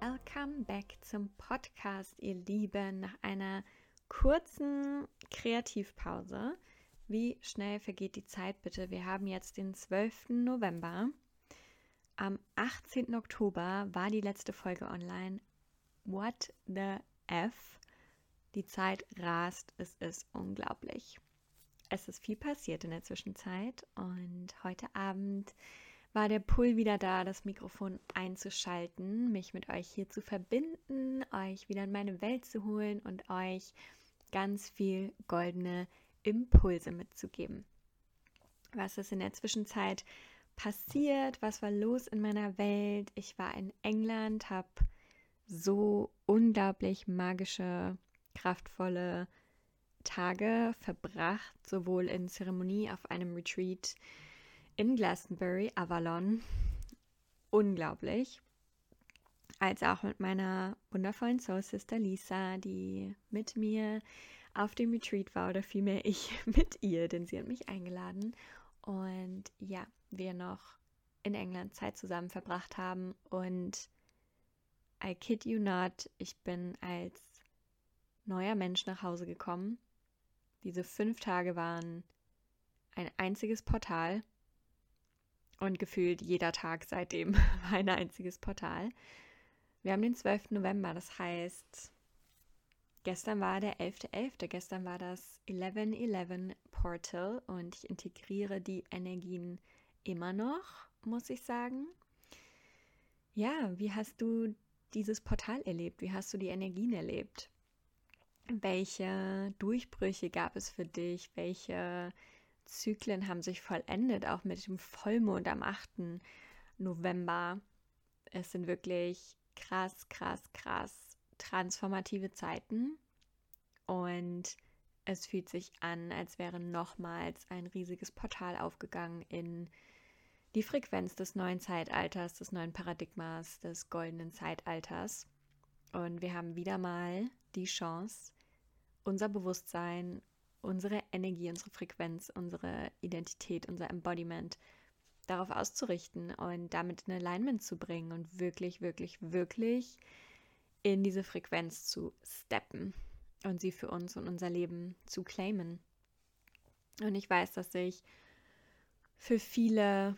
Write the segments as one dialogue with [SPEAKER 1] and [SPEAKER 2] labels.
[SPEAKER 1] Welcome back zum Podcast, ihr Lieben. Nach einer kurzen Kreativpause. Wie schnell vergeht die Zeit bitte? Wir haben jetzt den 12. November. Am 18. Oktober war die letzte Folge online. What the F? Die Zeit rast, es ist unglaublich. Es ist viel passiert in der Zwischenzeit und heute Abend war der Pull wieder da, das Mikrofon einzuschalten, mich mit euch hier zu verbinden, euch wieder in meine Welt zu holen und euch ganz viel goldene Impulse mitzugeben. Was ist in der Zwischenzeit passiert? Was war los in meiner Welt? Ich war in England, habe so unglaublich magische, kraftvolle Tage verbracht, sowohl in Zeremonie auf einem Retreat, in Glastonbury, Avalon. Unglaublich. Als auch mit meiner wundervollen Soul Sister Lisa, die mit mir auf dem Retreat war oder vielmehr ich mit ihr, denn sie hat mich eingeladen. Und ja, wir noch in England Zeit zusammen verbracht haben. Und I kid you not, ich bin als neuer Mensch nach Hause gekommen. Diese fünf Tage waren ein einziges Portal und gefühlt jeder Tag seitdem war ein einziges Portal. Wir haben den 12. November, das heißt, gestern war der 11.11., .11., gestern war das 11.11 Portal und ich integriere die Energien immer noch, muss ich sagen. Ja, wie hast du dieses Portal erlebt? Wie hast du die Energien erlebt? Welche Durchbrüche gab es für dich? Welche Zyklen haben sich vollendet, auch mit dem Vollmond am 8. November. Es sind wirklich krass, krass, krass transformative Zeiten und es fühlt sich an, als wäre nochmals ein riesiges Portal aufgegangen in die Frequenz des neuen Zeitalters, des neuen Paradigmas, des goldenen Zeitalters. Und wir haben wieder mal die Chance, unser Bewusstsein unsere Energie, unsere Frequenz, unsere Identität, unser Embodiment darauf auszurichten und damit in Alignment zu bringen und wirklich, wirklich, wirklich in diese Frequenz zu steppen und sie für uns und unser Leben zu claimen. Und ich weiß, dass sich für viele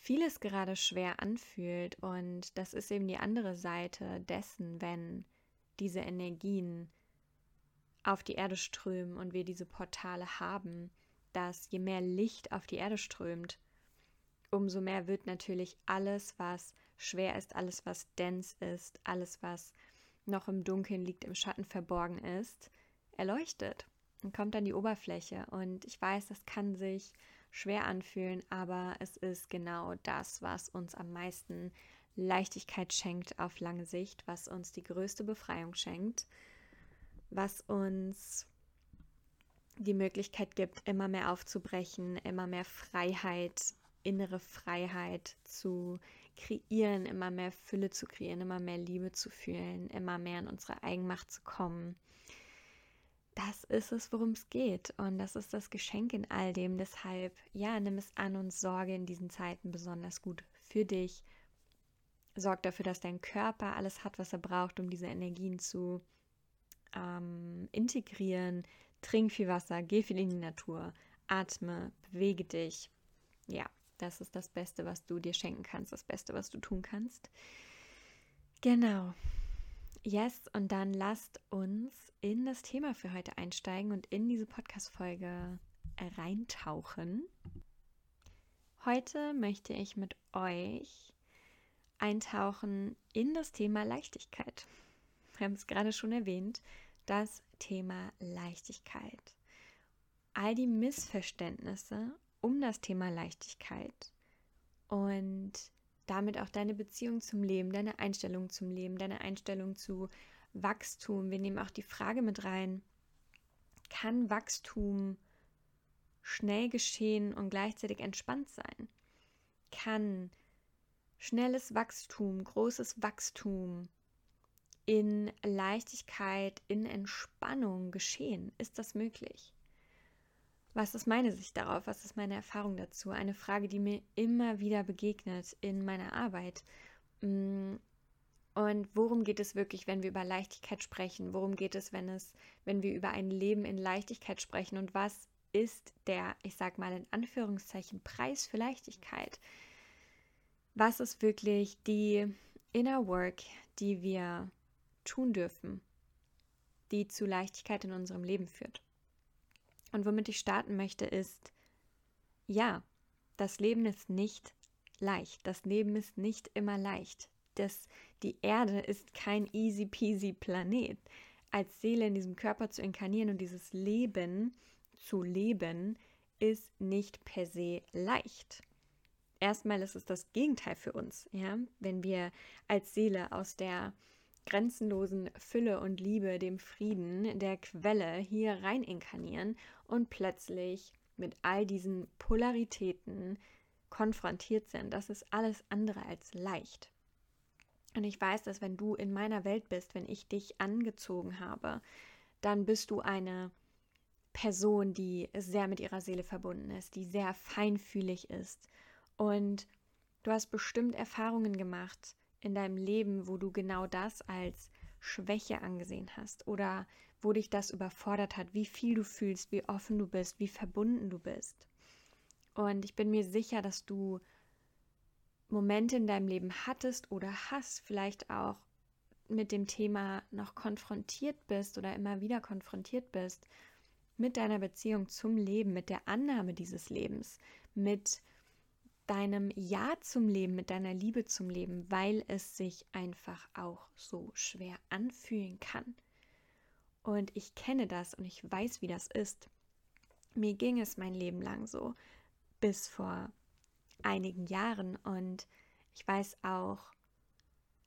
[SPEAKER 1] vieles gerade schwer anfühlt und das ist eben die andere Seite dessen, wenn diese Energien auf die Erde strömen und wir diese Portale haben, dass je mehr Licht auf die Erde strömt, umso mehr wird natürlich alles, was schwer ist, alles, was dense ist, alles, was noch im Dunkeln liegt, im Schatten verborgen ist, erleuchtet und kommt an die Oberfläche. Und ich weiß, das kann sich schwer anfühlen, aber es ist genau das, was uns am meisten Leichtigkeit schenkt auf lange Sicht, was uns die größte Befreiung schenkt was uns die Möglichkeit gibt, immer mehr aufzubrechen, immer mehr Freiheit, innere Freiheit zu kreieren, immer mehr Fülle zu kreieren, immer mehr Liebe zu fühlen, immer mehr in unsere Eigenmacht zu kommen. Das ist es, worum es geht. Und das ist das Geschenk in all dem. Deshalb, ja, nimm es an und sorge in diesen Zeiten besonders gut für dich. Sorg dafür, dass dein Körper alles hat, was er braucht, um diese Energien zu ähm, integrieren. Trink viel Wasser, geh viel in die Natur, atme, bewege dich. Ja, das ist das Beste, was du dir schenken kannst, das Beste, was du tun kannst. Genau. Yes, und dann lasst uns in das Thema für heute einsteigen und in diese Podcast-Folge reintauchen. Heute möchte ich mit euch eintauchen in das Thema Leichtigkeit wir haben es gerade schon erwähnt, das Thema Leichtigkeit. All die Missverständnisse um das Thema Leichtigkeit und damit auch deine Beziehung zum Leben, deine Einstellung zum Leben, deine Einstellung zu Wachstum. Wir nehmen auch die Frage mit rein, kann Wachstum schnell geschehen und gleichzeitig entspannt sein? Kann schnelles Wachstum, großes Wachstum in Leichtigkeit, in Entspannung geschehen? Ist das möglich? Was ist meine Sicht darauf? Was ist meine Erfahrung dazu? Eine Frage, die mir immer wieder begegnet in meiner Arbeit. Mm, Und worum geht es wirklich, wenn wir über Leichtigkeit sprechen? Worum geht es, wenn es, wenn wir über ein Leben in Leichtigkeit sprechen? Und was ist der, ich sag mal in Anführungszeichen, Preis für Leichtigkeit? Was ist wirklich die Inner Work, die wir tun dürfen, die zu Leichtigkeit in unserem Leben führt? Und womit ich starten möchte, ist, ja, das Leben ist nicht leicht. Das Leben ist nicht immer leicht. Das, die Erde ist kein easy peasy Planet. Als Seele in diesem Körper zu inkarnieren und dieses Leben zu leben, ist nicht per se leicht. Erstmal ist es das Gegenteil für uns, ja, wenn wir als Seele aus der grenzenlosen Fülle und Liebe, dem Frieden, der Quelle hier rein inkarnieren und plötzlich mit all diesen Polaritäten konfrontiert sind. Das ist alles andere als leicht. Und ich weiß, dass wenn du in meiner Welt bist, wenn ich dich angezogen habe, dann bist du eine Person, die sehr mit ihrer Seele verbunden ist, die sehr feinfühlig ist. Und du hast bestimmt Erfahrungen gemacht in deinem Leben, wo du genau das als Schwäche angesehen hast oder wo dich das überfordert hat, wie viel du fühlst, wie offen du bist, wie verbunden du bist. Und ich bin mir sicher, dass du Momente in deinem Leben hattest oder hast, vielleicht auch mit dem Thema noch konfrontiert bist oder immer wieder konfrontiert bist, mit deiner Beziehung zum Leben, mit der Annahme dieses Lebens, mit deinem Ja zum Leben, mit deiner Liebe zum Leben, weil es sich einfach auch so schwer anfühlen kann. Und ich kenne das und ich weiß, wie das ist. Mir ging es mein Leben lang so, bis vor einigen Jahren und ich weiß auch,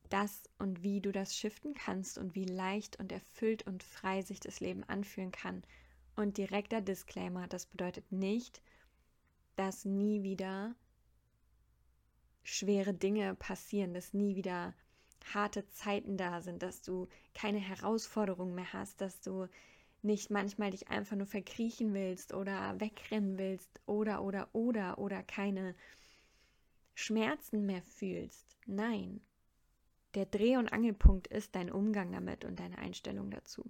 [SPEAKER 1] dass und wie du das shiften kannst und wie leicht und erfüllt und frei sich das Leben anfühlen kann. Und direkter Disclaimer, das bedeutet nicht, dass nie wieder schwere Dinge passieren, dass nie wieder harte Zeiten da sind, dass du keine Herausforderungen mehr hast, dass du nicht manchmal dich einfach nur verkriechen willst oder wegrennen willst oder oder oder oder keine Schmerzen mehr fühlst. Nein. Der Dreh- und Angelpunkt ist dein Umgang damit und deine Einstellung dazu.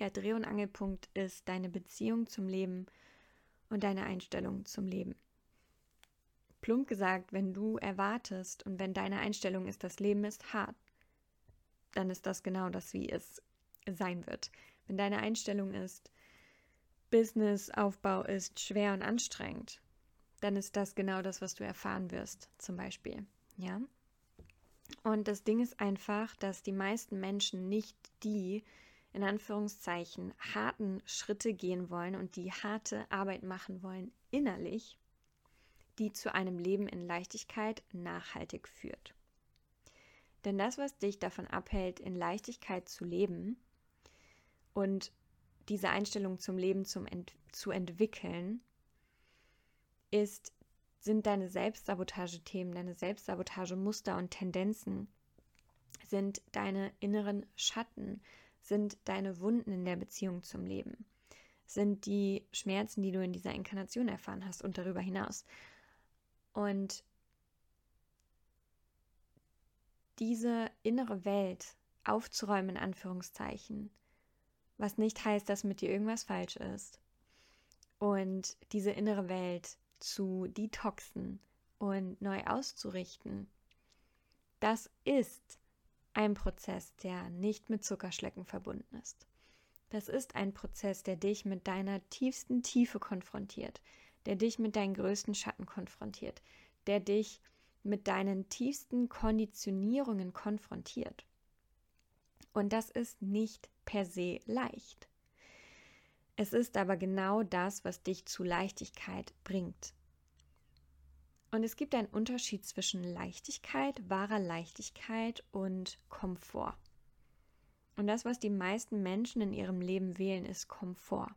[SPEAKER 1] Der Dreh- und Angelpunkt ist deine Beziehung zum Leben und deine Einstellung zum Leben. Plump gesagt, wenn du erwartest und wenn deine Einstellung ist, das Leben ist hart, dann ist das genau das, wie es sein wird. Wenn deine Einstellung ist, Businessaufbau ist schwer und anstrengend, dann ist das genau das, was du erfahren wirst, zum Beispiel. Ja. Und das Ding ist einfach, dass die meisten Menschen nicht die, in Anführungszeichen, harten Schritte gehen wollen und die harte Arbeit machen wollen innerlich, die zu einem Leben in Leichtigkeit nachhaltig führt. Denn das, was dich davon abhält, in Leichtigkeit zu leben und diese Einstellung zum Leben zum ent zu entwickeln, ist, sind deine Selbstsabotagethemen, deine Selbstsabotagemuster und Tendenzen, sind deine inneren Schatten, sind deine Wunden in der Beziehung zum Leben, sind die Schmerzen, die du in dieser Inkarnation erfahren hast und darüber hinaus. Und diese innere Welt aufzuräumen, in Anführungszeichen, was nicht heißt, dass mit dir irgendwas falsch ist. Und diese innere Welt zu detoxen und neu auszurichten, das ist ein Prozess, der nicht mit Zuckerschlecken verbunden ist. Das ist ein Prozess, der dich mit deiner tiefsten Tiefe konfrontiert, der dich mit deinen größten Schatten konfrontiert, der dich mit deinen tiefsten Konditionierungen konfrontiert. Und das ist nicht per se leicht. Es ist aber genau das, was dich zu Leichtigkeit bringt. Und es gibt einen Unterschied zwischen Leichtigkeit, wahrer Leichtigkeit und Komfort. Und das, was die meisten Menschen in ihrem Leben wählen, ist Komfort.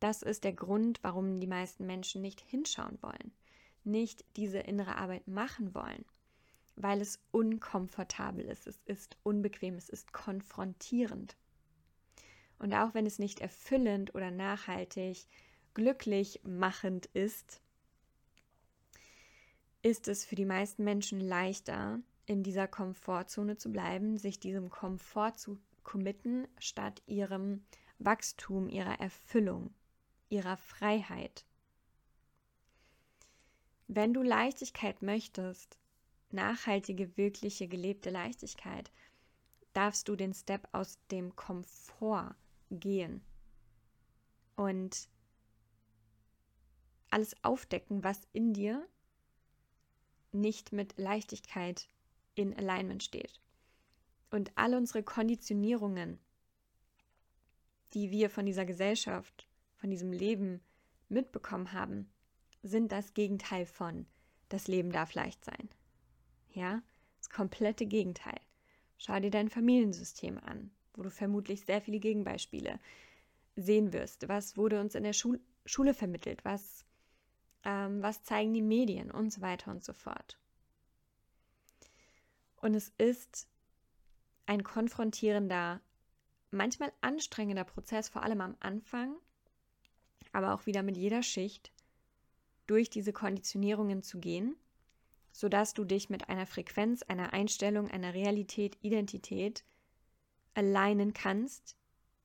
[SPEAKER 1] Das ist der Grund, warum die meisten Menschen nicht hinschauen wollen, nicht diese innere Arbeit machen wollen, weil es unkomfortabel ist, es ist unbequem, es ist konfrontierend. Und auch wenn es nicht erfüllend oder nachhaltig glücklich machend ist, ist es für die meisten Menschen leichter, in dieser Komfortzone zu bleiben, sich diesem Komfort zu committen, statt ihrem Wachstum, ihrer Erfüllung, ihrer Freiheit. Wenn du Leichtigkeit möchtest, nachhaltige, wirkliche, gelebte Leichtigkeit, darfst du den Step aus dem Komfort gehen und alles aufdecken, was in dir nicht mit Leichtigkeit in Alignment steht. Und all unsere Konditionierungen, die wir von dieser Gesellschaft, von diesem Leben mitbekommen haben, sind das Gegenteil von das Leben darf leicht sein. Ja, das komplette Gegenteil. Schau dir dein Familiensystem an, wo du vermutlich sehr viele Gegenbeispiele sehen wirst. Was wurde uns in der Schul Schule vermittelt? Was, ähm, was zeigen die Medien und so weiter und so fort. Und es ist ein konfrontierender, manchmal anstrengender Prozess, vor allem am Anfang, aber auch wieder mit jeder Schicht durch diese Konditionierungen zu gehen, sodass du dich mit einer Frequenz, einer Einstellung, einer Realität, Identität alignen kannst,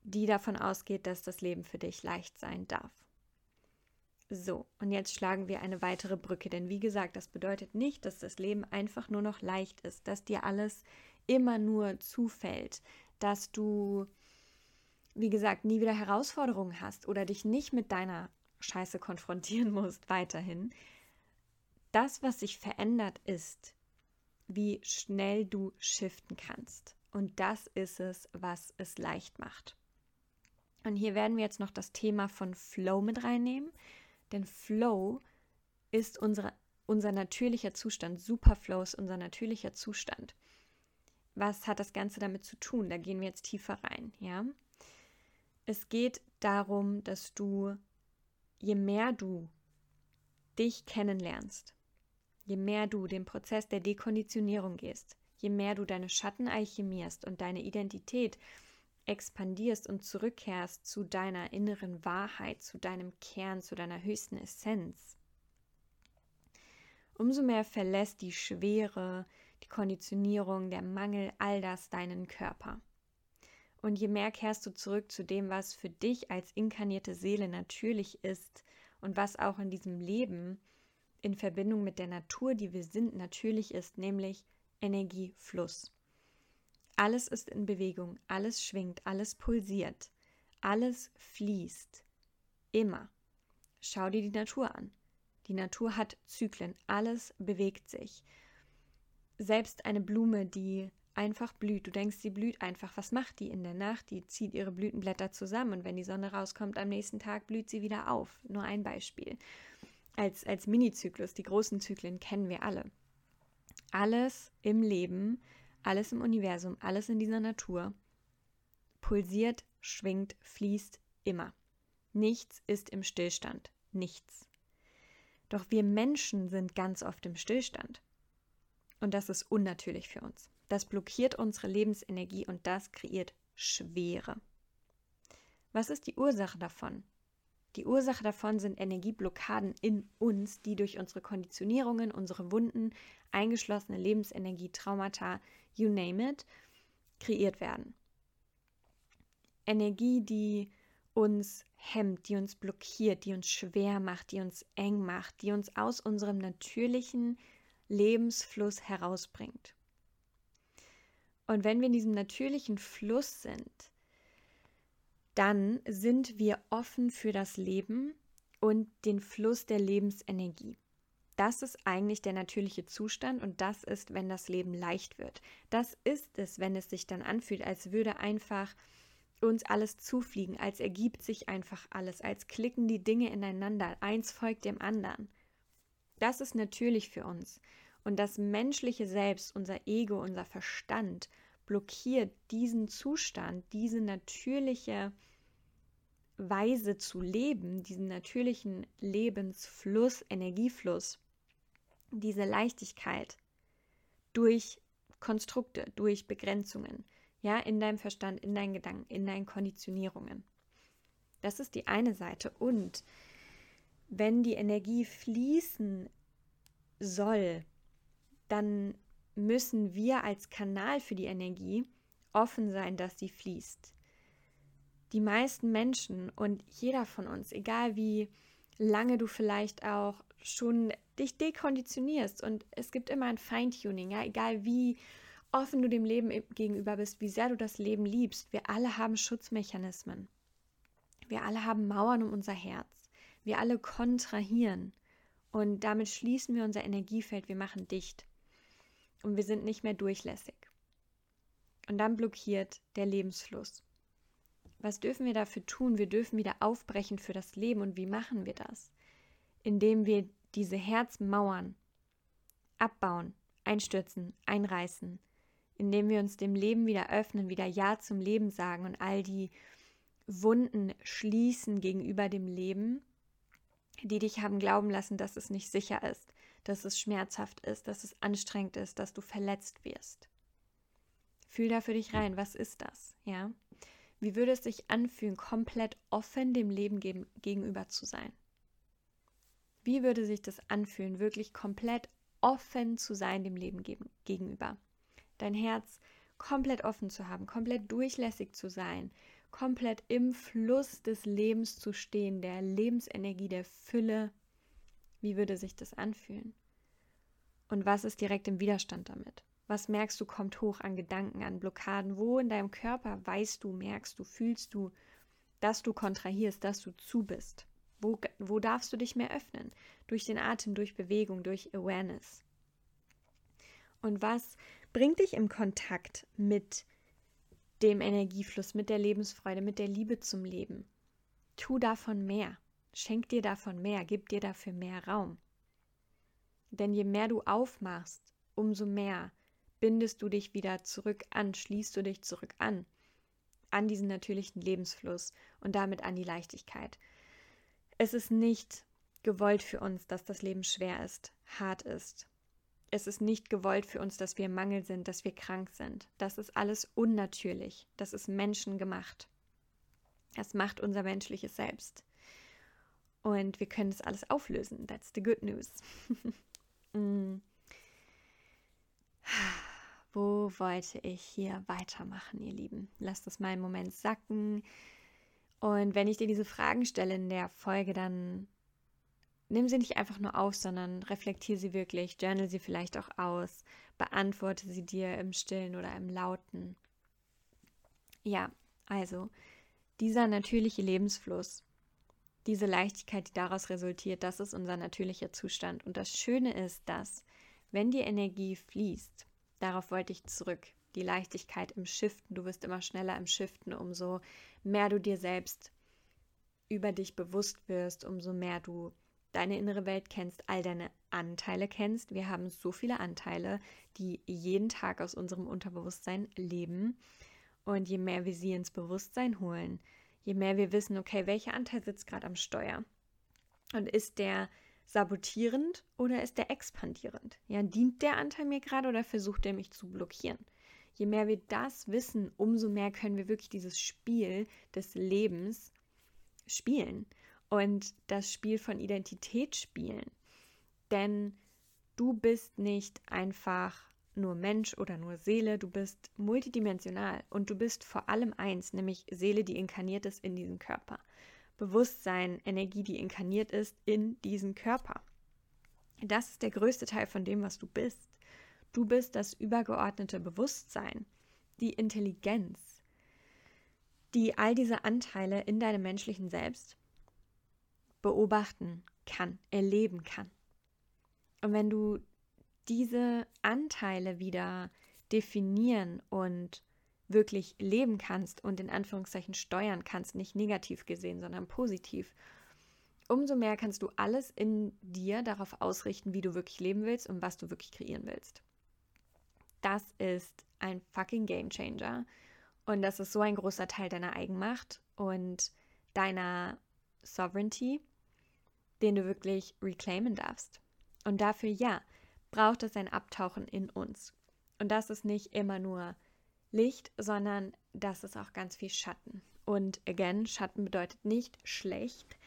[SPEAKER 1] die davon ausgeht, dass das Leben für dich leicht sein darf. So, und jetzt schlagen wir eine weitere Brücke, denn wie gesagt, das bedeutet nicht, dass das Leben einfach nur noch leicht ist, dass dir alles immer nur zufällt, dass du, wie gesagt, nie wieder Herausforderungen hast oder dich nicht mit deiner Scheiße konfrontieren musst weiterhin. Das, was sich verändert, ist, wie schnell du shiften kannst. Und das ist es, was es leicht macht. Und hier werden wir jetzt noch das Thema von Flow mit reinnehmen. Denn Flow ist unsere, unser natürlicher Zustand. Superflow ist unser natürlicher Zustand. Was hat das Ganze damit zu tun? Da gehen wir jetzt tiefer rein, ja? Es geht darum, dass du, je mehr du dich kennenlernst, je mehr du den Prozess der Dekonditionierung gehst, je mehr du deine Schatten alchemierst und deine Identität expandierst und zurückkehrst zu deiner inneren Wahrheit, zu deinem Kern, zu deiner höchsten Essenz, umso mehr verlässt die Schwere, die Konditionierung, der Mangel, all das deinen Körper. Und je mehr kehrst du zurück zu dem, was für dich als inkarnierte Seele natürlich ist und was auch in diesem Leben in Verbindung mit der Natur, die wir sind, natürlich ist, nämlich Energiefluss. Alles ist in Bewegung, alles schwingt, alles pulsiert, alles fließt. Immer. Schau dir die Natur an. Die Natur hat Zyklen, alles bewegt sich. Selbst eine Blume, die einfach blüht, du denkst, sie blüht einfach. Was macht die in der Nacht? Die zieht ihre Blütenblätter zusammen und wenn die Sonne rauskommt, am nächsten Tag blüht sie wieder auf. Nur ein Beispiel. Als, als Mini-Zyklus, die großen Zyklen kennen wir alle. Alles im Leben alles im Universum, alles in dieser Natur pulsiert, schwingt, fließt immer. Nichts ist im Stillstand. Nichts. Doch wir Menschen sind ganz oft im Stillstand. Und das ist unnatürlich für uns. Das blockiert unsere Lebensenergie und das kreiert Schwere. Was ist die Ursache davon? Die Ursache davon sind Energieblockaden in uns, die durch unsere Konditionierungen, unsere Wunden, eingeschlossene Lebensenergie, Traumata, you name it, kreiert werden. Energie, die uns hemmt, die uns blockiert, die uns schwer macht, die uns eng macht, die uns aus unserem natürlichen Lebensfluss herausbringt. Und wenn wir in diesem natürlichen Fluss sind, dann sind wir offen für das Leben und den Fluss der Lebensenergie. Das ist eigentlich der natürliche Zustand und das ist, wenn das Leben leicht wird. Das ist es, wenn es sich dann anfühlt, als würde einfach uns alles zufliegen, als ergibt sich einfach alles, als klicken die Dinge ineinander, eins folgt dem anderen. Das ist natürlich für uns. Und das menschliche Selbst, unser Ego, unser Verstand blockiert diesen Zustand, diese natürliche Weise zu leben, diesen natürlichen Lebensfluss, Energiefluss, diese Leichtigkeit durch Konstrukte, durch Begrenzungen, ja, in deinem Verstand, in deinen Gedanken, in deinen Konditionierungen. Das ist die eine Seite. Und wenn die Energie fließen soll, dann müssen wir als Kanal für die Energie offen sein, dass sie fließt. Die meisten Menschen und jeder von uns, egal wie lange du vielleicht auch schon dich dekonditionierst und es gibt immer ein Feintuning, ja, egal wie offen du dem Leben gegenüber bist, wie sehr du das Leben liebst, wir alle haben Schutzmechanismen. Wir alle haben Mauern um unser Herz. Wir alle kontrahieren und damit schließen wir unser Energiefeld, wir machen dicht und wir sind nicht mehr durchlässig. Und dann blockiert der Lebensfluss. Was dürfen wir dafür tun? Wir dürfen wieder aufbrechen für das Leben. Und wie machen wir das? Indem wir diese Herzmauern abbauen, einstürzen, einreißen, indem wir uns dem Leben wieder öffnen, wieder Ja zum Leben sagen und all die Wunden schließen gegenüber dem Leben, die dich haben glauben lassen, dass es nicht sicher ist, dass es schmerzhaft ist, dass es anstrengend ist, dass du verletzt wirst. Fühl da für dich rein, was ist das? Ja? Wie würde es sich anfühlen, komplett offen dem Leben gegenüber zu sein? Wie würde sich das anfühlen, wirklich komplett offen zu sein dem Leben gegenüber? Dein Herz komplett offen zu haben, komplett durchlässig zu sein, komplett im Fluss des Lebens zu stehen, der Lebensenergie, der Fülle. Wie würde sich das anfühlen? Und was ist direkt im Widerstand damit? Was merkst du, kommt hoch an Gedanken, an Blockaden? Wo in deinem Körper weißt du, merkst du, fühlst du, dass du kontrahierst, dass du zu bist? Wo, wo darfst du dich mehr öffnen? Durch den Atem, durch Bewegung, durch Awareness. Und was bringt dich im Kontakt mit dem Energiefluss, mit der Lebensfreude, mit der Liebe zum Leben? Tu davon mehr. Schenk dir davon mehr, gib dir dafür mehr Raum. Denn je mehr du aufmachst, umso mehr bindest du dich wieder zurück an, schließt du dich zurück an, an diesen natürlichen Lebensfluss und damit an die Leichtigkeit. Es ist nicht gewollt für uns, dass das Leben schwer ist, hart ist. Es ist nicht gewollt für uns, dass wir im Mangel sind, dass wir krank sind. Das ist alles unnatürlich. Das ist menschengemacht. Das macht unser menschliches Selbst. Und wir können das alles auflösen. That's the good news. mm. Wo wollte ich hier weitermachen, ihr Lieben? Lasst das mal einen Moment sacken. Und wenn ich dir diese Fragen stelle in der Folge, dann nimm sie nicht einfach nur auf, sondern reflektiere sie wirklich, journal sie vielleicht auch aus, beantworte sie dir im Stillen oder im Lauten. Ja, also dieser natürliche Lebensfluss, diese Leichtigkeit, die daraus resultiert, das ist unser natürlicher Zustand. Und das Schöne ist, dass, wenn die Energie fließt, Darauf wollte ich zurück. Die Leichtigkeit im Shiften. Du wirst immer schneller im Shiften, umso mehr du dir selbst über dich bewusst wirst, umso mehr du deine innere Welt kennst, all deine Anteile kennst. Wir haben so viele Anteile, die jeden Tag aus unserem Unterbewusstsein leben. Und je mehr wir sie ins Bewusstsein holen, je mehr wir wissen, okay, welcher Anteil sitzt gerade am Steuer? Und ist der sabotierend oder ist der expandierend? Ja, dient der Anteil mir gerade oder versucht er mich zu blockieren? Je mehr wir das wissen, umso mehr können wir wirklich dieses Spiel des Lebens spielen und das Spiel von Identität spielen. Denn du bist nicht einfach nur Mensch oder nur Seele, du bist multidimensional und du bist vor allem eins, nämlich Seele, die inkarniert ist in diesem Körper. Bewusstsein, Energie, die inkarniert ist in diesen Körper. Das ist der größte Teil von dem, was du bist. Du bist das übergeordnete Bewusstsein, die Intelligenz, die all diese Anteile in deinem menschlichen Selbst beobachten kann, erleben kann. Und wenn du diese Anteile wieder definieren und wirklich leben kannst und in Anführungszeichen steuern kannst, nicht negativ gesehen, sondern positiv, umso mehr kannst du alles in dir darauf ausrichten, wie du wirklich leben willst und was du wirklich kreieren willst. Das ist ein fucking Game Changer und das ist so ein großer Teil deiner Eigenmacht und deiner Sovereignty, den du wirklich reclaimen darfst. Und dafür, ja, braucht es ein Abtauchen in uns. Und das ist nicht immer nur Licht, sondern das ist auch ganz viel Schatten. Und again, Schatten bedeutet nicht schlecht.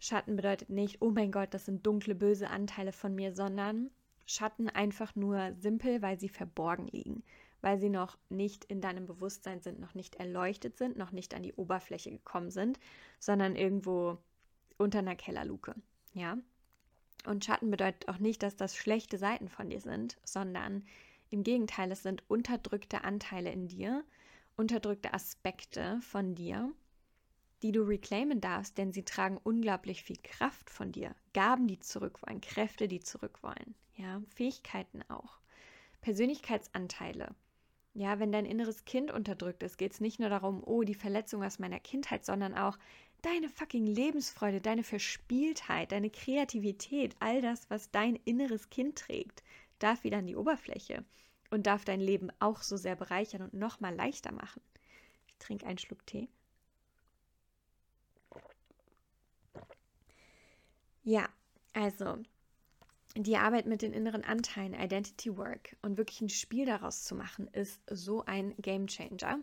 [SPEAKER 1] Schatten bedeutet nicht, oh mein Gott, das sind dunkle, böse Anteile von mir, sondern Schatten einfach nur simpel, weil sie verborgen liegen, weil sie noch nicht in deinem Bewusstsein sind, noch nicht erleuchtet sind, noch nicht an die Oberfläche gekommen sind, sondern irgendwo unter einer Kellerluke. Ja? Und Schatten bedeutet auch nicht, dass das schlechte Seiten von dir sind, sondern im Gegenteil, es sind unterdrückte Anteile in dir, unterdrückte Aspekte von dir, die du reclaimen darfst, denn sie tragen unglaublich viel Kraft von dir. Gaben, die zurück wollen, Kräfte, die zurück wollen, ja, Fähigkeiten auch. Persönlichkeitsanteile. Ja, wenn dein inneres Kind unterdrückt ist, geht es nicht nur darum, oh, die Verletzung aus meiner Kindheit, sondern auch deine fucking Lebensfreude, deine Verspieltheit, deine Kreativität, all das, was dein inneres Kind trägt, darf wieder an die Oberfläche und darf dein Leben auch so sehr bereichern und nochmal leichter machen. Ich trinke einen Schluck Tee. Ja, also die Arbeit mit den inneren Anteilen, Identity Work und wirklich ein Spiel daraus zu machen, ist so ein Game Changer.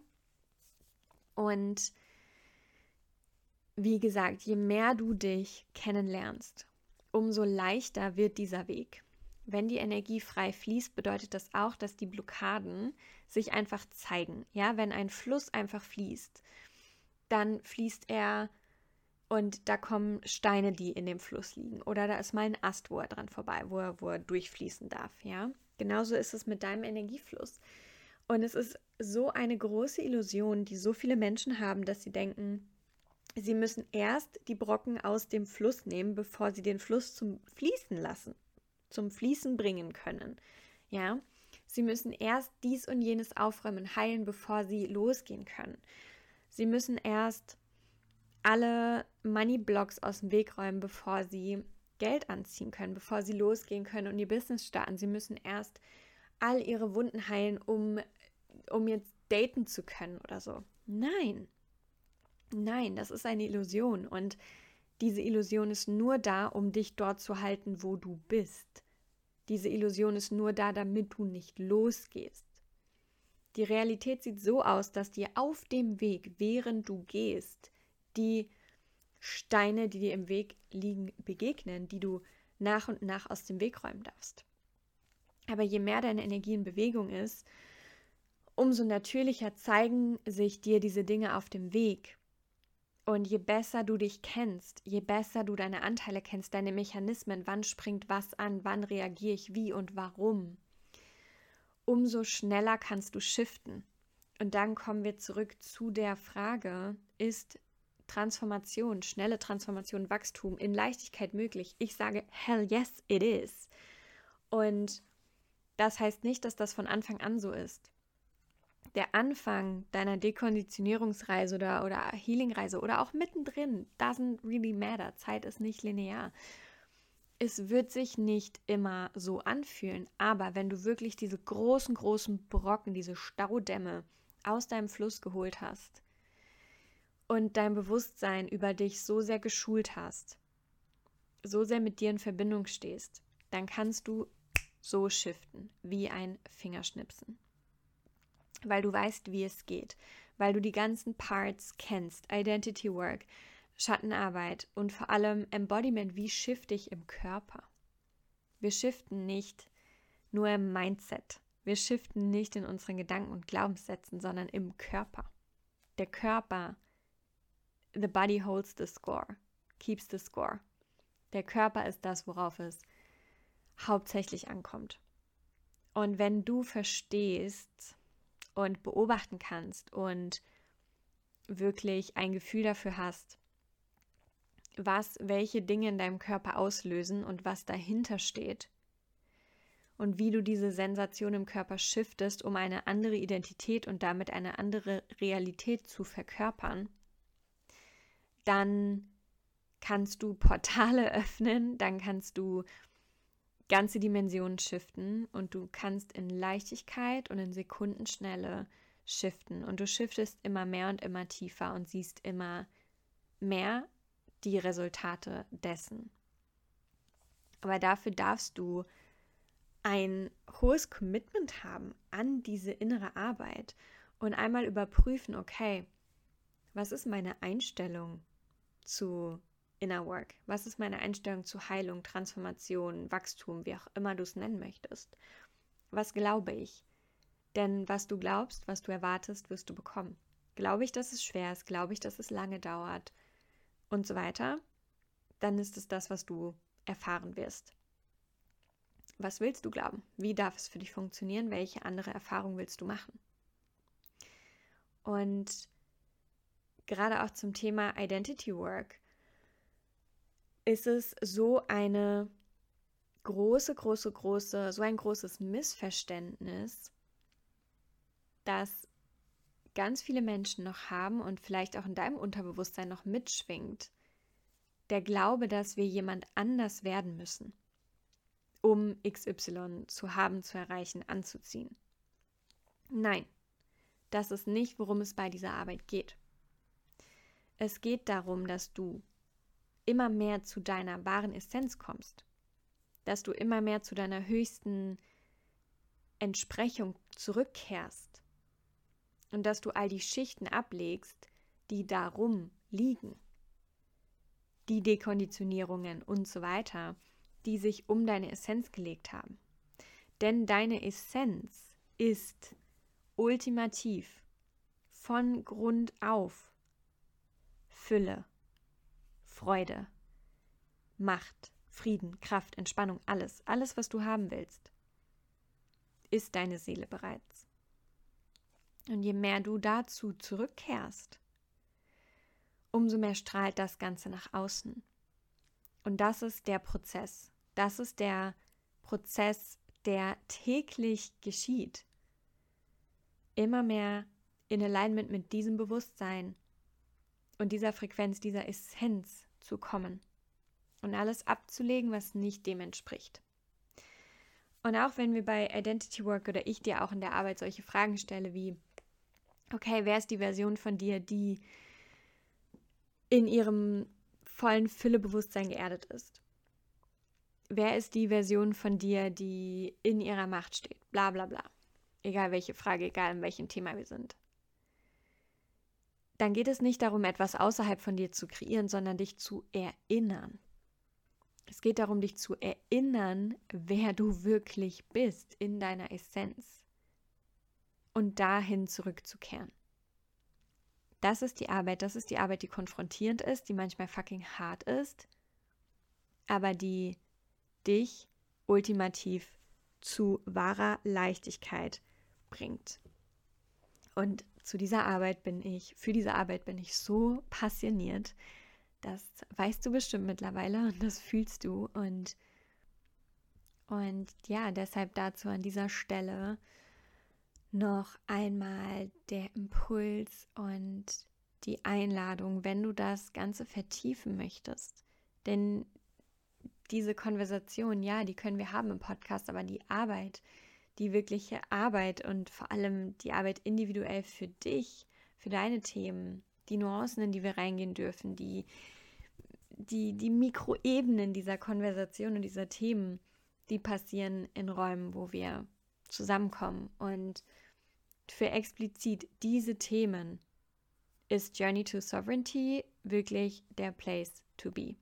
[SPEAKER 1] Und wie gesagt, je mehr du dich kennenlernst, umso leichter wird dieser Weg. Wenn die Energie frei fließt, bedeutet das auch, dass die Blockaden sich einfach zeigen. Ja, wenn ein Fluss einfach fließt, dann fließt er und da kommen Steine, die in dem Fluss liegen. Oder da ist mal ein Ast, wo er dran vorbei, wo er, wo er durchfließen darf. Ja, genauso ist es mit deinem Energiefluss. Und es ist so eine große Illusion, die so viele Menschen haben, dass sie denken, sie müssen erst die Brocken aus dem Fluss nehmen, bevor sie den Fluss zum Fließen lassen, zum Fließen bringen können. Ja, sie müssen erst dies und jenes aufräumen, heilen, bevor sie losgehen können. Sie müssen erst alle Money Blocks aus dem Weg räumen, bevor sie Geld anziehen können, bevor sie losgehen können und ihr Business starten. Sie müssen erst all ihre Wunden heilen, um, um jetzt daten zu können oder so. Nein. Nein, das ist eine Illusion und diese Illusion ist nur da, um dich dort zu halten, wo du bist. Diese Illusion ist nur da, damit du nicht losgehst. Die Realität sieht so aus, dass dir auf dem Weg, während du gehst, die Steine, die dir im Weg liegen, begegnen, die du nach und nach aus dem Weg räumen darfst. Aber je mehr deine Energie in Bewegung ist, umso natürlicher zeigen sich dir diese Dinge auf dem Weg. Und je besser du dich kennst, je besser du deine Anteile kennst, deine Mechanismen, wann springt was an, wann reagiere ich wie und warum, umso schneller kannst du shiften. Und dann kommen wir zurück zu der Frage, ist Transformation, schnelle Transformation, Wachstum in Leichtigkeit möglich? Ich sage, hell yes, it is. Und das heißt nicht, dass das von Anfang an so ist. Der Anfang deiner Dekonditionierungsreise oder, oder Healingreise oder auch mittendrin, doesn't really matter. Zeit ist nicht linear. Es wird sich nicht immer so anfühlen, aber wenn du wirklich diese großen, großen Brocken, diese Staudämme aus deinem Fluss geholt hast, und dein Bewusstsein über dich so sehr geschult hast, so sehr mit dir in Verbindung stehst, dann kannst du so shiften, wie ein Fingerschnipsen. Weil du weißt, wie es geht, weil du die ganzen Parts kennst, Identity Work, Schattenarbeit und vor allem Embodiment, wie shifte ich im Körper. Wir shiften nicht nur im Mindset. Wir shiften nicht in unseren Gedanken und Glaubenssätzen, sondern im Körper. Der Körper The body holds the score, keeps the score. Der Körper ist das, worauf es hauptsächlich ankommt. Und wenn du verstehst und beobachten kannst und wirklich ein Gefühl dafür hast, was welche Dinge in deinem Körper auslösen und was dahinter steht. Und wie du diese Sensation im Körper shiftest, um eine andere Identität und damit eine andere Realität zu verkörpern, dann kannst du Portale öffnen, dann kannst du ganze Dimensionen shiften und du kannst in Leichtigkeit und in Sekundenschnelle shiften und du shiftest immer mehr und immer tiefer und siehst immer mehr die Resultate dessen. Aber dafür darfst du ein hohes Commitment haben an diese innere Arbeit und einmal überprüfen, okay, was ist meine Einstellung? zu Inner Work? Was ist meine Einstellung zu Heilung, Transformation, Wachstum, wie auch immer du es nennen möchtest? Was glaube ich? Denn was du glaubst, was du erwartest, wirst du bekommen. Glaube ich, dass es schwer ist? Glaube ich, dass es lange dauert? Und so weiter? Dann ist es das, was du erfahren wirst. Was willst du glauben? Wie darf es für dich funktionieren? Welche andere Erfahrung willst du machen? Und gerade auch zum Thema Identity Work ist es so eine große, große, große, so ein großes Missverständnis, dass ganz viele Menschen noch haben und vielleicht auch in deinem Unterbewusstsein noch mitschwingt, der Glaube, dass wir jemand anders werden müssen, um XY zu haben, zu erreichen, anzuziehen. Nein, das ist nicht, worum es bei dieser Arbeit geht. Es geht darum, dass du immer mehr zu deiner wahren Essenz kommst, dass du immer mehr zu deiner höchsten Entsprechung zurückkehrst. Und dass du all die Schichten ablegst, die darum liegen, die Dekonditionierungen und so weiter, die sich um deine Essenz gelegt haben. Denn deine Essenz ist ultimativ von Grund auf Fülle, Freude, Macht, Frieden, Kraft, Entspannung, alles, alles, was du haben willst, ist deine Seele bereits. Und je mehr du dazu zurückkehrst, umso mehr strahlt das Ganze nach außen. Und das ist der Prozess. Das ist der Prozess, der täglich geschieht. Immer mehr in Alignment mit diesem Bewusstsein und dieser Frequenz, dieser Essenz zu kommen und alles abzulegen, was nicht dem entspricht. Und auch wenn wir bei Identity Work oder ich dir auch in der Arbeit solche Fragen stelle wie, okay, wer ist die Version von dir, die in ihrem vollen Füllebewusstsein geerdet ist? Wer ist die Version von dir, die in ihrer Macht steht? Bla bla bla. Egal welche Frage, egal in welchem Thema wir sind dann geht es nicht darum, etwas außerhalb von dir zu kreieren, sondern dich zu erinnern. Es geht darum, dich zu erinnern, wer du wirklich bist in deiner Essenz und dahin zurückzukehren. Das ist die Arbeit, das ist die Arbeit, die konfrontierend ist, die manchmal fucking hart ist, aber die dich ultimativ zu wahrer Leichtigkeit bringt. Und zu dieser Arbeit bin ich, für diese Arbeit bin ich so passioniert. Das weißt du bestimmt mittlerweile und das fühlst du. Und, und ja, deshalb dazu an dieser Stelle noch einmal der Impuls und die Einladung, wenn du das Ganze vertiefen möchtest. Denn diese Konversation, ja, die können wir haben im Podcast, aber die Arbeit, die wirkliche Arbeit und vor allem die Arbeit individuell für dich, für deine Themen, die Nuancen, in die wir reingehen dürfen, die, die, die Mikroebenen dieser Konversation und dieser Themen, die passieren in Räumen, wo wir zusammenkommen. Und für explizit diese Themen ist Journey to Sovereignty wirklich der Place to be.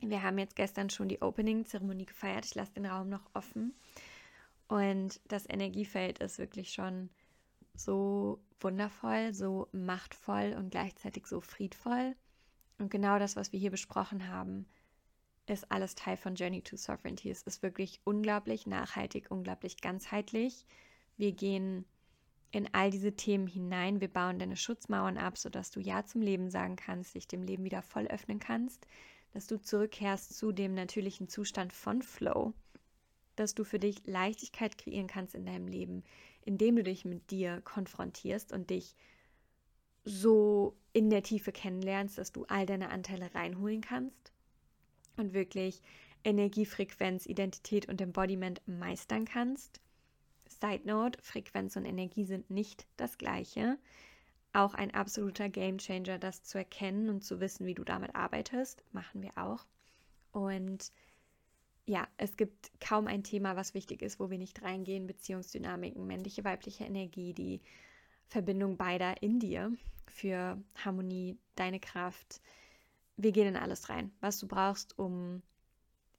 [SPEAKER 1] Wir haben jetzt gestern schon die Opening-Zeremonie gefeiert. Ich lasse den Raum noch offen. Und das Energiefeld ist wirklich schon so wundervoll, so machtvoll und gleichzeitig so friedvoll. Und genau das, was wir hier besprochen haben, ist alles Teil von Journey to Sovereignty. Es ist wirklich unglaublich nachhaltig, unglaublich ganzheitlich. Wir gehen in all diese Themen hinein. Wir bauen deine Schutzmauern ab, sodass du Ja zum Leben sagen kannst, dich dem Leben wieder voll öffnen kannst, dass du zurückkehrst zu dem natürlichen Zustand von Flow dass du für dich Leichtigkeit kreieren kannst in deinem Leben, indem du dich mit dir konfrontierst und dich so in der Tiefe kennenlernst, dass du all deine Anteile reinholen kannst und wirklich Energiefrequenz, Identität und Embodiment meistern kannst. Side Note, Frequenz und Energie sind nicht das gleiche. Auch ein absoluter Game Changer, das zu erkennen und zu wissen, wie du damit arbeitest, machen wir auch. Und ja, es gibt kaum ein Thema, was wichtig ist, wo wir nicht reingehen. Beziehungsdynamiken, männliche, weibliche Energie, die Verbindung beider in dir für Harmonie, deine Kraft, wir gehen in alles rein, was du brauchst, um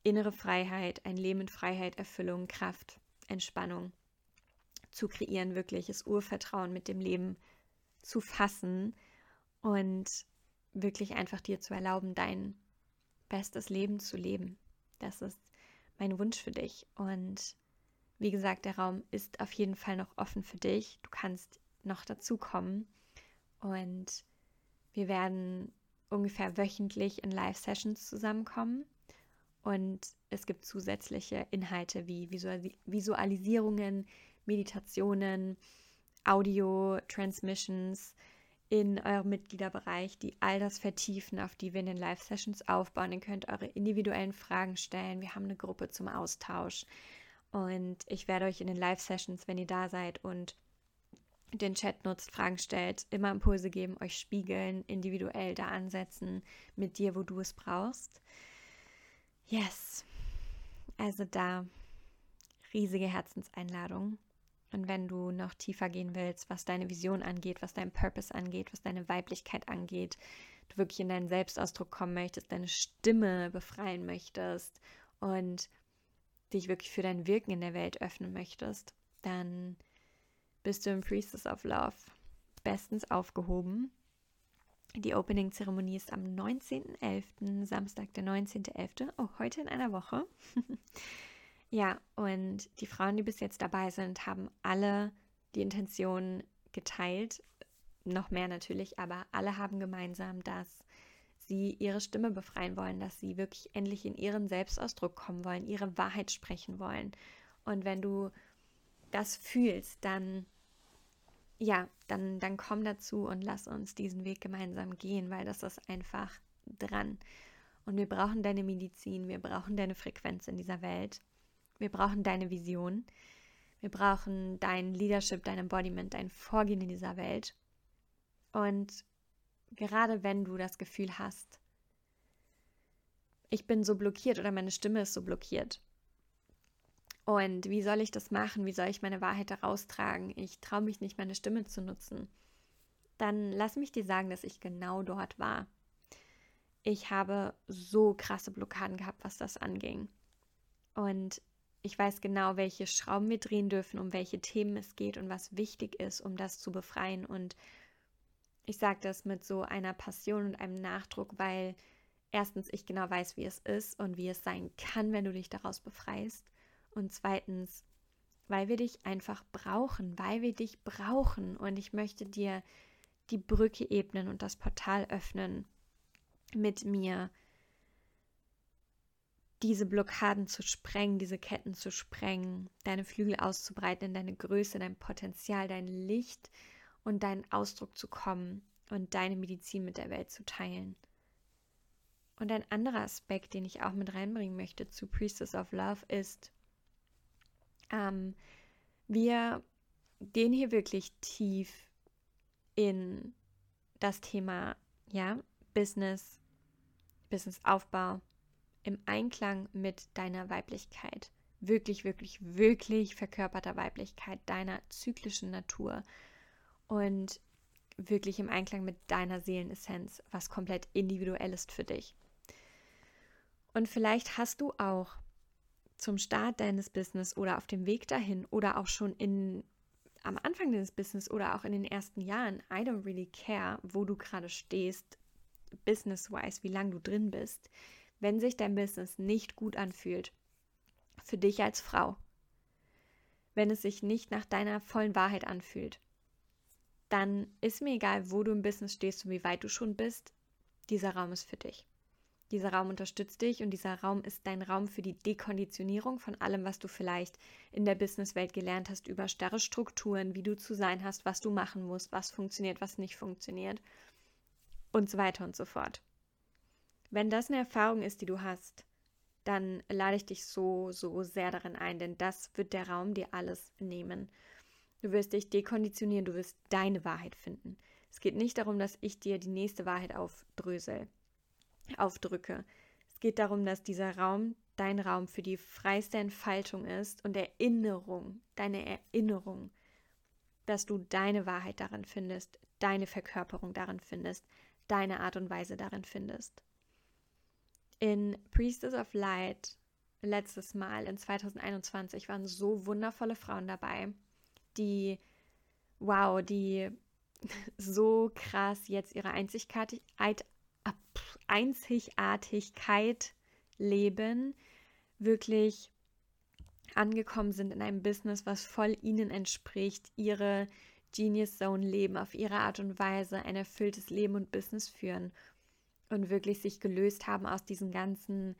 [SPEAKER 1] innere Freiheit, ein Leben in Freiheit, Erfüllung, Kraft, Entspannung zu kreieren, wirkliches Urvertrauen mit dem Leben zu fassen und wirklich einfach dir zu erlauben, dein bestes Leben zu leben. Das ist mein Wunsch für dich. Und wie gesagt, der Raum ist auf jeden Fall noch offen für dich. Du kannst noch dazu kommen. Und wir werden ungefähr wöchentlich in Live-Sessions zusammenkommen. Und es gibt zusätzliche Inhalte wie Visualisierungen, Meditationen, Audio-Transmissions in eurem Mitgliederbereich, die all das vertiefen, auf die wir in den Live-Sessions aufbauen. Ihr könnt eure individuellen Fragen stellen. Wir haben eine Gruppe zum Austausch. Und ich werde euch in den Live-Sessions, wenn ihr da seid und den Chat nutzt, Fragen stellt, immer Impulse geben, euch spiegeln, individuell da ansetzen mit dir, wo du es brauchst. Yes. Also da riesige Herzenseinladung. Und wenn du noch tiefer gehen willst, was deine Vision angeht, was dein Purpose angeht, was deine Weiblichkeit angeht, du wirklich in deinen Selbstausdruck kommen möchtest, deine Stimme befreien möchtest und dich wirklich für dein Wirken in der Welt öffnen möchtest, dann bist du im Priestess of Love bestens aufgehoben. Die Opening-Zeremonie ist am 19.11., Samstag, der 19.11., oh, heute in einer Woche. Ja, und die Frauen, die bis jetzt dabei sind, haben alle die Intention geteilt, noch mehr natürlich, aber alle haben gemeinsam, dass sie ihre Stimme befreien wollen, dass sie wirklich endlich in ihren Selbstausdruck kommen wollen, ihre Wahrheit sprechen wollen. Und wenn du das fühlst, dann ja, dann, dann komm dazu und lass uns diesen Weg gemeinsam gehen, weil das ist einfach dran. Und wir brauchen deine Medizin, wir brauchen deine Frequenz in dieser Welt. Wir brauchen deine Vision. Wir brauchen dein Leadership, dein Embodiment, dein Vorgehen in dieser Welt. Und gerade wenn du das Gefühl hast, ich bin so blockiert oder meine Stimme ist so blockiert. Und wie soll ich das machen? Wie soll ich meine Wahrheit heraustragen? Ich traue mich nicht, meine Stimme zu nutzen. Dann lass mich dir sagen, dass ich genau dort war. Ich habe so krasse Blockaden gehabt, was das anging. Und ich weiß genau, welche Schrauben wir drehen dürfen, um welche Themen es geht und was wichtig ist, um das zu befreien. Und ich sage das mit so einer Passion und einem Nachdruck, weil erstens ich genau weiß, wie es ist und wie es sein kann, wenn du dich daraus befreist. Und zweitens, weil wir dich einfach brauchen, weil wir dich brauchen. Und ich möchte dir die Brücke ebnen und das Portal öffnen mit mir diese Blockaden zu sprengen, diese Ketten zu sprengen, deine Flügel auszubreiten in deine Größe, dein Potenzial, dein Licht und deinen Ausdruck zu kommen und deine Medizin mit der Welt zu teilen. Und ein anderer Aspekt, den ich auch mit reinbringen möchte zu Priestess of Love, ist, ähm, wir gehen hier wirklich tief in das Thema, ja, Business, Businessaufbau, im Einklang mit deiner Weiblichkeit. Wirklich, wirklich, wirklich verkörperter Weiblichkeit, deiner zyklischen Natur und wirklich im Einklang mit deiner Seelenessenz, was komplett individuell ist für dich. Und vielleicht hast du auch zum Start deines Business oder auf dem Weg dahin oder auch schon in, am Anfang deines Business oder auch in den ersten Jahren, I don't really care, wo du gerade stehst, business-wise, wie lange du drin bist, wenn sich dein Business nicht gut anfühlt, für dich als Frau, wenn es sich nicht nach deiner vollen Wahrheit anfühlt, dann ist mir egal, wo du im Business stehst und wie weit du schon bist, dieser Raum ist für dich. Dieser Raum unterstützt dich und dieser Raum ist dein Raum für die Dekonditionierung von allem, was du vielleicht in der Businesswelt gelernt hast über starre Strukturen, wie du zu sein hast, was du machen musst, was funktioniert, was nicht funktioniert und so weiter und so fort. Wenn das eine Erfahrung ist, die du hast, dann lade ich dich so, so sehr darin ein, denn das wird der Raum dir alles nehmen. Du wirst dich dekonditionieren, du wirst deine Wahrheit finden. Es geht nicht darum, dass ich dir die nächste Wahrheit aufdrösel, aufdrücke. Es geht darum, dass dieser Raum dein Raum für die freiste Entfaltung ist und Erinnerung, deine Erinnerung, dass du deine Wahrheit darin findest, deine Verkörperung darin findest, deine Art und Weise darin findest. In Priestess of Light letztes Mal in 2021 waren so wundervolle Frauen dabei, die, wow, die so krass jetzt ihre Einzigartigkeit, Einzigartigkeit leben, wirklich angekommen sind in einem Business, was voll ihnen entspricht, ihre Genius Zone leben, auf ihre Art und Weise ein erfülltes Leben und Business führen und wirklich sich gelöst haben aus diesen ganzen,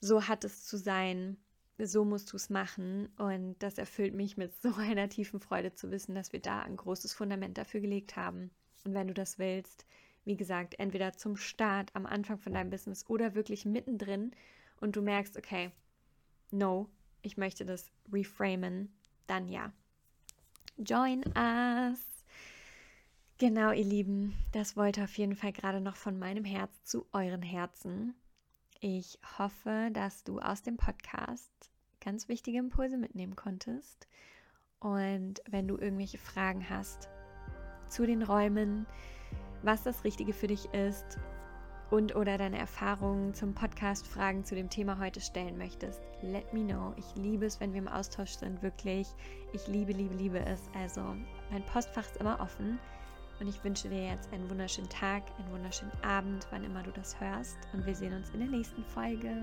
[SPEAKER 1] so hat es zu sein, so musst du es machen. Und das erfüllt mich mit so einer tiefen Freude zu wissen, dass wir da ein großes Fundament dafür gelegt haben. Und wenn du das willst, wie gesagt, entweder zum Start, am Anfang von deinem Business oder wirklich mittendrin und du merkst, okay, no, ich möchte das reframen, dann ja. Join us! Genau, ihr Lieben, das wollte auf jeden Fall gerade noch von meinem Herz zu euren Herzen. Ich hoffe, dass du aus dem Podcast ganz wichtige Impulse mitnehmen konntest. Und wenn du irgendwelche Fragen hast zu den Räumen, was das Richtige für dich ist und oder deine Erfahrungen zum Podcast Fragen zu dem Thema heute stellen möchtest, let me know. Ich liebe es, wenn wir im Austausch sind, wirklich. Ich liebe, liebe, liebe es. Also, mein Postfach ist immer offen. Und ich wünsche dir jetzt einen wunderschönen Tag, einen wunderschönen Abend, wann immer du das hörst. Und wir sehen uns in der nächsten Folge.